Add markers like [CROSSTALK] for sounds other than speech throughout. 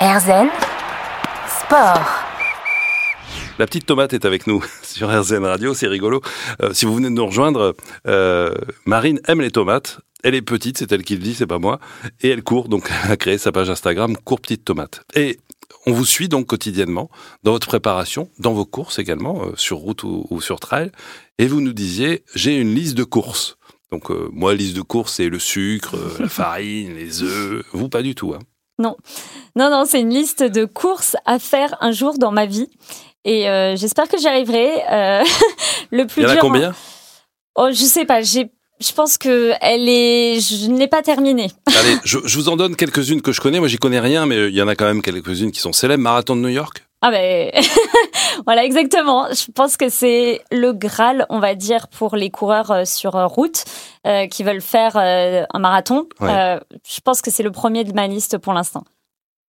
Erzen Sport. La petite tomate est avec nous [LAUGHS] sur RZN Radio, c'est rigolo. Euh, si vous venez de nous rejoindre, euh, Marine aime les tomates. Elle est petite, c'est elle qui le dit, c'est pas moi. Et elle court, donc [LAUGHS] elle a créé sa page Instagram Cours Petite Tomate. Et on vous suit donc quotidiennement dans votre préparation, dans vos courses également, euh, sur route ou, ou sur trail. Et vous nous disiez, j'ai une liste de courses. Donc moi, liste de courses, c'est le sucre, la farine, les œufs. Vous, pas du tout. Hein. Non, non, non, c'est une liste de courses à faire un jour dans ma vie. Et euh, j'espère que j'y arriverai. Euh, [LAUGHS] le plus Il y en a dur. combien? Oh, je sais pas. J'ai, je pense que elle est. Je ne l'ai pas terminée. [LAUGHS] Allez, je, je vous en donne quelques-unes que je connais. Moi, j'y connais rien, mais il y en a quand même quelques-unes qui sont célèbres. Marathon de New York? Ah ben, [LAUGHS] voilà, exactement. Je pense que c'est le Graal, on va dire, pour les coureurs euh, sur euh, route euh, qui veulent faire euh, un marathon. Ouais. Euh, je pense que c'est le premier de ma liste pour l'instant.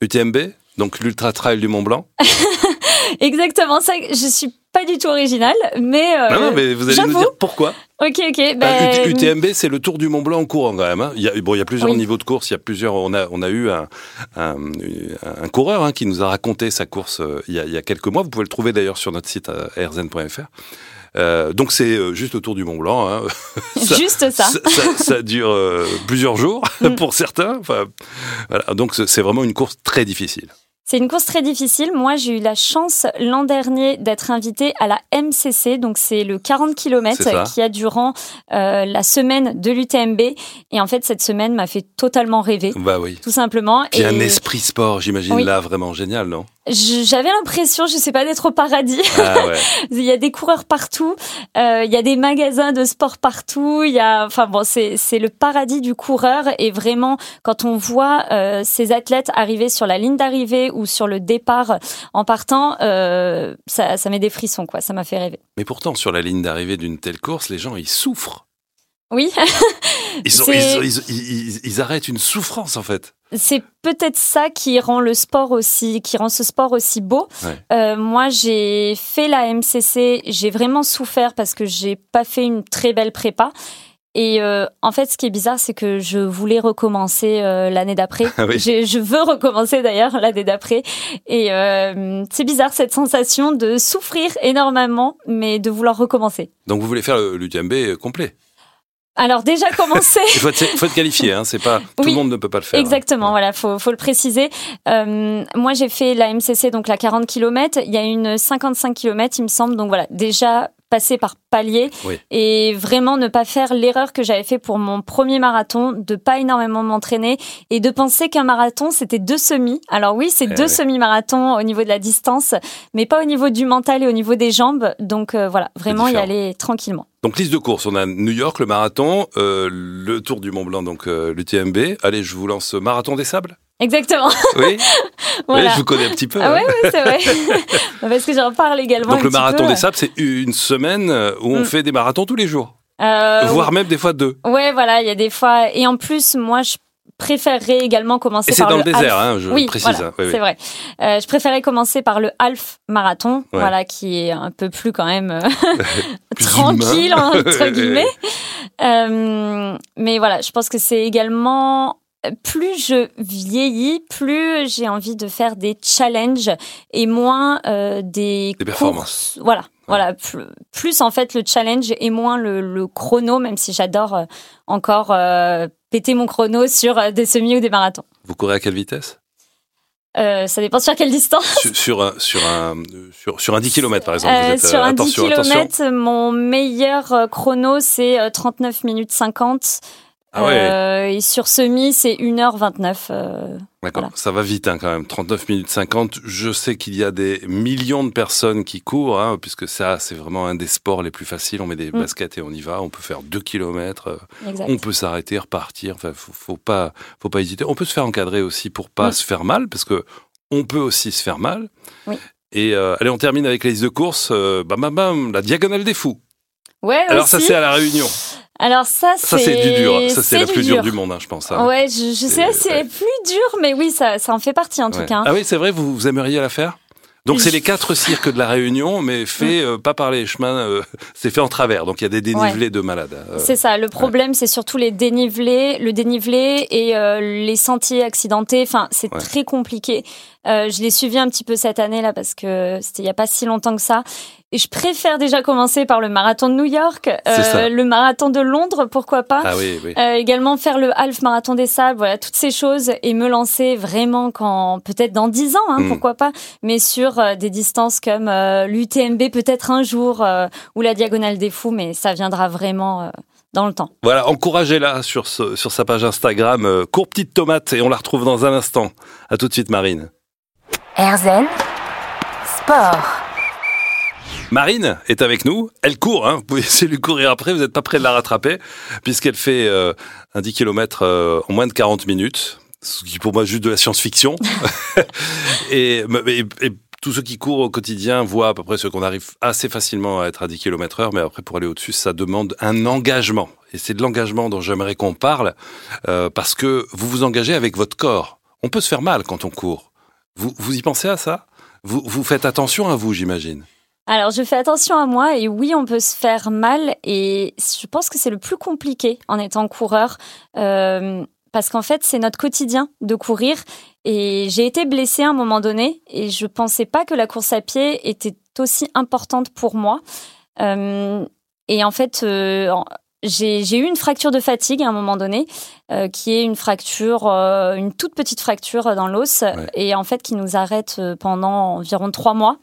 UTMB, donc l'Ultra Trail du Mont Blanc. [LAUGHS] Exactement ça. Je suis pas du tout originale, mais. euh, non, non, mais vous allez nous dire pourquoi. Ok, ok. Ben, UT- UTMB, c'est le Tour du Mont Blanc en courant quand même. hein. Il y a, bon, il y a plusieurs Oui. niveaux de course. Il y a plusieurs. On a, on a eu un, un, un coureur hein, qui nous a raconté sa course euh, il, y a, il y a quelques mois. Vous pouvez le trouver d'ailleurs sur notre site euh, rzn.fr. Euh, donc c'est euh, juste le Tour du Mont Blanc. Hein. [LAUGHS] ça- Juste ça. ça, ça- ça dure euh, plusieurs jours Mm. [LAUGHS] pour certains. Enfin, voilà. Donc c'est vraiment une course très difficile. C'est une course très difficile. Moi, j'ai eu la chance l'an dernier d'être invitée à la MCC, donc c'est le 40 km qui a durant euh, la semaine de l'UTMB. Et en fait, cette semaine m'a fait totalement rêver, Bah oui. tout simplement. Puis Et un esprit sport, j'imagine Oui. là vraiment génial, non? J'avais l'impression, je sais pas, d'être au paradis. Ah ouais. [LAUGHS] Il y a des coureurs partout, euh, il y a des magasins de sport partout. Il y a, enfin bon, c'est c'est le paradis du coureur. Et vraiment, quand on voit euh, ces athlètes arriver sur la ligne d'arrivée ou sur le départ en partant, euh, ça, ça met des frissons, quoi. Ça m'a fait rêver. Mais pourtant, sur la ligne d'arrivée d'une telle course, les gens, ils souffrent. Oui, Ils, ont- C'est- ils, ils- ils- ils arrêtent une souffrance, en fait. C'est peut-être ça qui rend le sport aussi, qui rend ce sport aussi beau. Ouais. Euh, moi, j'ai fait la MCC, j'ai vraiment souffert parce que j'ai pas fait une très belle prépa. Et euh, en fait, ce qui est bizarre, c'est que je voulais recommencer euh, l'année d'après. [LAUGHS] Ah oui. je, je veux recommencer d'ailleurs l'année d'après. Et c'est bizarre cette sensation de souffrir énormément, mais de vouloir recommencer. Donc, vous voulez faire le- l'UTMB complet? Alors déjà commencer. Il faut faut être qualifié, hein. C'est pas, tout le monde ne peut pas le faire. hein. Exactement, voilà, faut, faut le préciser. Euh, moi, j'ai fait la MCC, donc la 40 km. Il y a une 55 km, il me semble. Donc voilà, déjà passer par palier Oui. et vraiment ne pas faire l'erreur que j'avais fait pour mon premier marathon, de pas énormément m'entraîner et de penser qu'un marathon c'était deux semis. Alors oui, c'est Eh deux oui. semi-marathons au niveau de la distance, mais pas au niveau du mental et au niveau des jambes. Donc euh, voilà, vraiment y aller tranquillement. Donc, liste de courses. On a New York, le marathon, euh, le Tour du Mont Blanc, donc euh, l'UTMB. Allez, je vous lance Marathon des Sables. Exactement. Oui, [LAUGHS] voilà. oui je vous connais un petit peu. Ah hein. ouais, ouais, c'est vrai. [LAUGHS] Parce que j'en parle également. Donc, le Marathon peu. des Sables, c'est une semaine euh, où on Mm. fait des marathons tous les jours. Euh, voire même des fois deux. Ouais, voilà, il y a des fois. Et en plus, moi, je préférerais également commencer Et c'est par dans le, le désert, half. hein, je oui, précise. voilà, hein. Oui, oui. c'est vrai. Euh, je préférais commencer par le half marathon, Ouais. voilà, qui est un peu plus quand même [LAUGHS] Plus tranquille entre guillemets. Euh, mais voilà, je pense que c'est également plus je vieillis, plus j'ai envie de faire des challenges et moins euh, des, Des performances. courses. Voilà, voilà. Plus, plus, en fait le challenge et moins le, le chrono, même si j'adore euh, encore euh, péter mon chrono sur des semis ou des marathons. Vous courez à quelle vitesse? Euh, ça dépend sur quelle distance. sur, sur un, sur, un, sur, sur un 10 km par exemple. vous êtes, euh, sur un 10 attention, attention. km, mon meilleur chrono, c'est euh, 39 minutes 50. Ah ouais. Euh, et sur semi, c'est 1h29. euh, D'accord, voilà. ça va vite hein, quand même, 39 minutes 50. Je sais qu'il y a des millions de personnes qui courent, hein, puisque ça, c'est vraiment un des sports les plus faciles. On met des Mm. baskets et on y va. On peut faire 2 km, exact. on peut s'arrêter, repartir. Enfin, faut, faut pas, faut pas hésiter. On peut se faire encadrer aussi pour pas Mm. se faire mal, parce que on peut aussi se faire mal. Oui. Et euh, allez, on termine avec les listes de course. Euh, bam, bam, bam, la diagonale des fous. Ouais, Alors ça, c'est à la Réunion. Alors ça, Ça, c'est du dur. Ça, c'est la plus dure dur. du monde, hein, je pense. hein. Ouais, je, je sais, C'est- c'est ouais. plus dur, mais oui, ça, ça en fait partie en tout cas. hein. Ah oui, c'est vrai, vous, vous aimeriez la faire? Donc c'est les quatre cirques de la Réunion, mais fait euh, pas par les chemins, euh, [LAUGHS] c'est fait en travers. Donc il y a des dénivelés de malades. Euh, C'est ça. Le problème, c'est surtout les dénivelés, le dénivelé et les sentiers accidentés. Enfin, c'est Ouais. très compliqué. Euh, je l'ai suivi un petit peu cette année là parce que c'était il y a pas si longtemps que ça. Et je préfère déjà commencer par le marathon de New York, ça. le marathon de Londres, pourquoi pas. Ah oui, oui. Euh, également faire le half marathon des sables, voilà toutes ces choses et me lancer vraiment quand peut-être dans 10 ans, hein, Mm. pourquoi pas, mais sur euh, des distances comme euh, l'UTMB peut-être un jour euh, ou la diagonale des fous, mais ça viendra vraiment euh, dans le temps. Voilà, encouragez-la sur, ce- sur sa page Instagram, euh, Cours Petite Tomate, et on la retrouve dans un instant. À tout de suite, Marine. RZN Sport. Marine est avec nous. Elle court, hein. vous pouvez [LAUGHS] essayer de lui courir après, vous n'êtes pas près de la rattraper, puisqu'elle fait euh, un 10 km en moins de 40 minutes, ce qui pour moi juste de la science-fiction. [LAUGHS] et, et- et tous ceux qui courent au quotidien voient à peu près ce qu'on arrive assez facilement à être à 10 km heure, mais après pour aller au-dessus, ça demande un engagement. Et c'est de l'engagement dont j'aimerais qu'on parle, euh, parce que vous vous engagez avec votre corps. On peut se faire mal quand on court. Vous, vous y pensez à ça? Vous, vous faites attention à vous, j'imagine. Alors je fais attention à moi et oui on peut se faire mal et je pense que c'est le plus compliqué en étant coureur euh, parce qu'en fait c'est notre quotidien de courir et j'ai été blessée à un moment donné et je pensais pas que la course à pied était aussi importante pour moi Euh, et en fait euh, j'ai eu une fracture de fatigue à un moment donné, euh, qui est une fracture, euh, une toute petite fracture dans l'os, Ouais. et en fait qui nous arrête euh, pendant environ trois mois.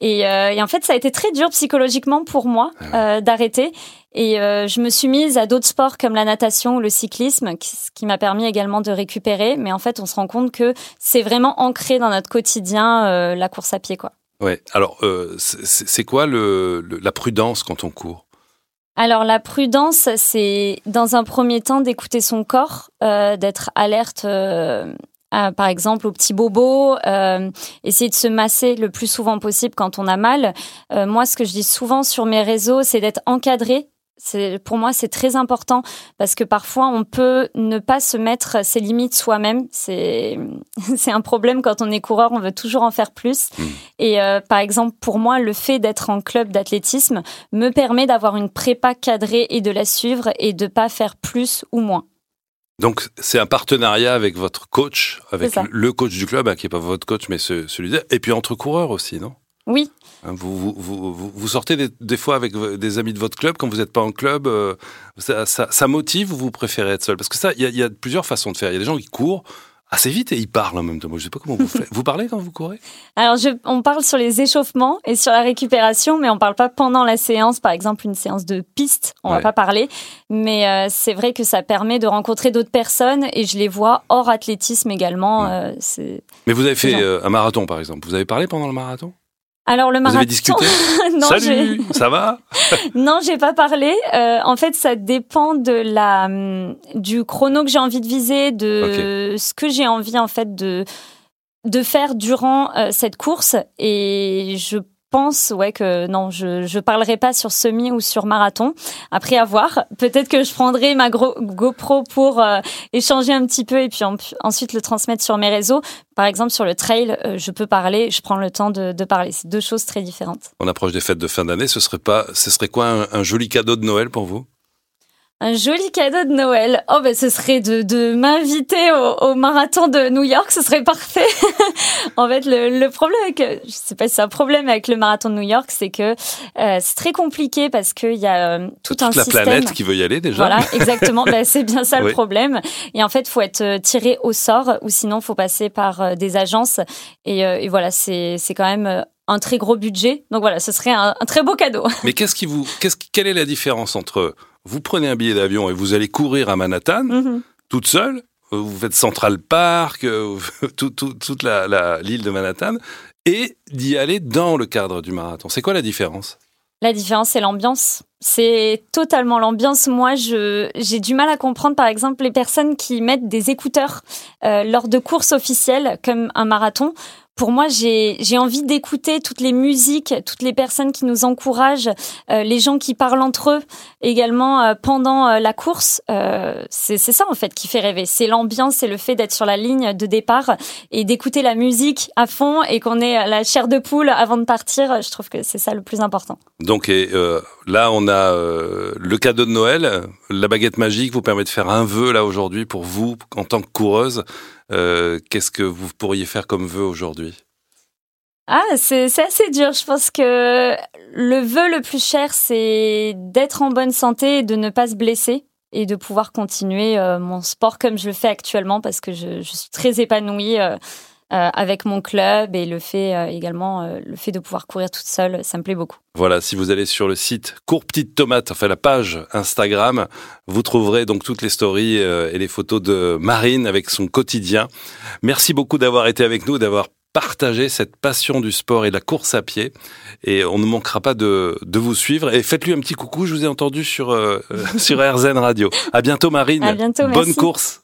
Et, euh, et en fait, ça a été très dur psychologiquement pour moi euh, d'arrêter. Et euh, je me suis mise à d'autres sports comme la natation ou le cyclisme, ce qui m'a permis également de récupérer. Mais en fait, on se rend compte que c'est vraiment ancré dans notre quotidien euh, la course à pied, quoi. Ouais. Alors, euh, c'est c'est quoi le, le- la prudence quand on court? Alors la prudence, c'est dans un premier temps d'écouter son corps, euh, d'être alerte. euh, par exemple, aux petits bobos, euh, essayer de se masser le plus souvent possible quand on a mal. Euh, moi, ce que je dis souvent sur mes réseaux, c'est d'être encadré. Pour moi, c'est très important parce que parfois, on peut ne pas se mettre ses limites soi-même. [LAUGHS] C'est un problème quand on est coureur, on veut toujours en faire plus. Mm. Et euh, par exemple, pour moi, le fait d'être en club d'athlétisme me permet d'avoir une prépa cadrée et de la suivre et de pas faire plus ou moins. Donc, c'est un partenariat avec votre coach, avec le coach du club, hein, qui n'est pas votre coach, mais ce- celui et puis entre coureurs aussi, non? Oui, Hein, vous, vous, vous, vous- sortez des, des fois avec des amis de votre club quand vous n'êtes pas en club. euh, ça, ça, ça motive ou vous préférez être seul? Parce que ça, il y, a- il y a plusieurs façons de faire. Il y a des gens qui courent assez vite et ils parlent en même temps. Moi, je sais pas comment vous faites. Vous parlez quand vous courez? Alors, je, on parle sur les échauffements et sur la récupération, mais on parle pas pendant la séance. Par exemple, une séance de piste, on Ouais. va pas parler. Mais euh, c'est vrai que ça permet de rencontrer d'autres personnes et je les vois hors athlétisme également. Mm. euh. Mais vous avez fait un marathon, par exemple. Vous avez parlé pendant le marathon? Alors le Vous marathon. avez discuté? [LAUGHS] Non, Salut, [LAUGHS] ça va? [LAUGHS] Non, j'ai pas parlé. Euh, en fait, ça dépend de la hum, du chrono que j'ai envie de viser, de ce que j'ai envie en fait de de faire durant euh, cette course. Et je pense ouais que non, je je parlerai pas sur semi ou sur marathon. Après à voir, peut-être que je prendrai ma GoPro pour euh, échanger un petit peu et puis en- ensuite le transmettre sur mes réseaux. Par exemple sur le trail, euh, je peux parler, je prends le temps de, de parler. C'est deux choses très différentes. On approche des fêtes de fin d'année. Ce serait pas, ce serait quoi un joli cadeau de Noël pour vous? Un joli cadeau de Noël. Oh, ben, ce serait de, de m'inviter au, au marathon de New York. Ce serait parfait. [LAUGHS] en fait, le, le problème avec, je sais pas si c'est un problème avec le marathon de New York, c'est que euh, c'est très compliqué parce qu'il y a euh, tout Toute un la système. planète qui veut y aller déjà. Voilà, exactement. ben, c'est bien ça [LAUGHS] Oui. le problème. Et en fait, faut être euh, tiré au sort ou sinon faut passer par euh, des agences. Et, euh, et voilà, c'est c'est quand même euh, un très gros budget. Donc voilà, ce serait un, un très beau cadeau. Mais qu'est-ce qui vous, qu'est-ce, quelle est la différence entre vous prenez un billet d'avion et vous allez courir à Manhattan Mhm. toute seule, euh, vous faites Central Park, euh, [LAUGHS] tout- tout- toute la, la- l'île de Manhattan, et d'y aller dans le cadre du marathon. C'est quoi la différence? La différence, c'est l'ambiance. c'est totalement l'ambiance. Moi, j'ai du mal à comprendre, par exemple, les personnes qui mettent des écouteurs euh, lors de courses officielles, comme un marathon pour moi, j'ai envie d'écouter toutes les musiques, toutes les personnes qui nous encouragent, euh, les gens qui parlent entre eux également euh, pendant euh, la course. c'est ça en fait qui fait rêver. C'est l'ambiance, c'est le fait d'être sur la ligne de départ et d'écouter la musique à fond et qu'on ait la chair de poule avant de partir. Je trouve que c'est ça le plus important. Donc et, là, on a le cadeau de Noël, la baguette magique vous permet de faire un vœu là aujourd'hui pour vous en tant que coureuse. Euh, qu'est-ce que vous pourriez faire comme vœu aujourd'hui? Ah, c'est assez dur. Je pense que le vœu le plus cher, c'est d'être en bonne santé et de ne pas se blesser et de pouvoir continuer euh, mon sport comme je le fais actuellement parce que je, suis très épanouie. Euh, avec mon club et le fait euh, également euh, le fait de pouvoir courir toute seule, ça me plaît beaucoup. Voilà, si vous allez sur le site Cours Petite Tomate, enfin la page Instagram, vous trouverez donc toutes les stories et les photos de Marine avec son quotidien. Merci beaucoup d'avoir été avec nous, d'avoir partagé cette passion du sport et de la course à pied. Et on ne manquera pas de, de vous suivre. Et faites-lui un petit coucou, je vous ai entendu sur, [LAUGHS] sur RZN Radio. À bientôt Marine. À bientôt, Bonne course.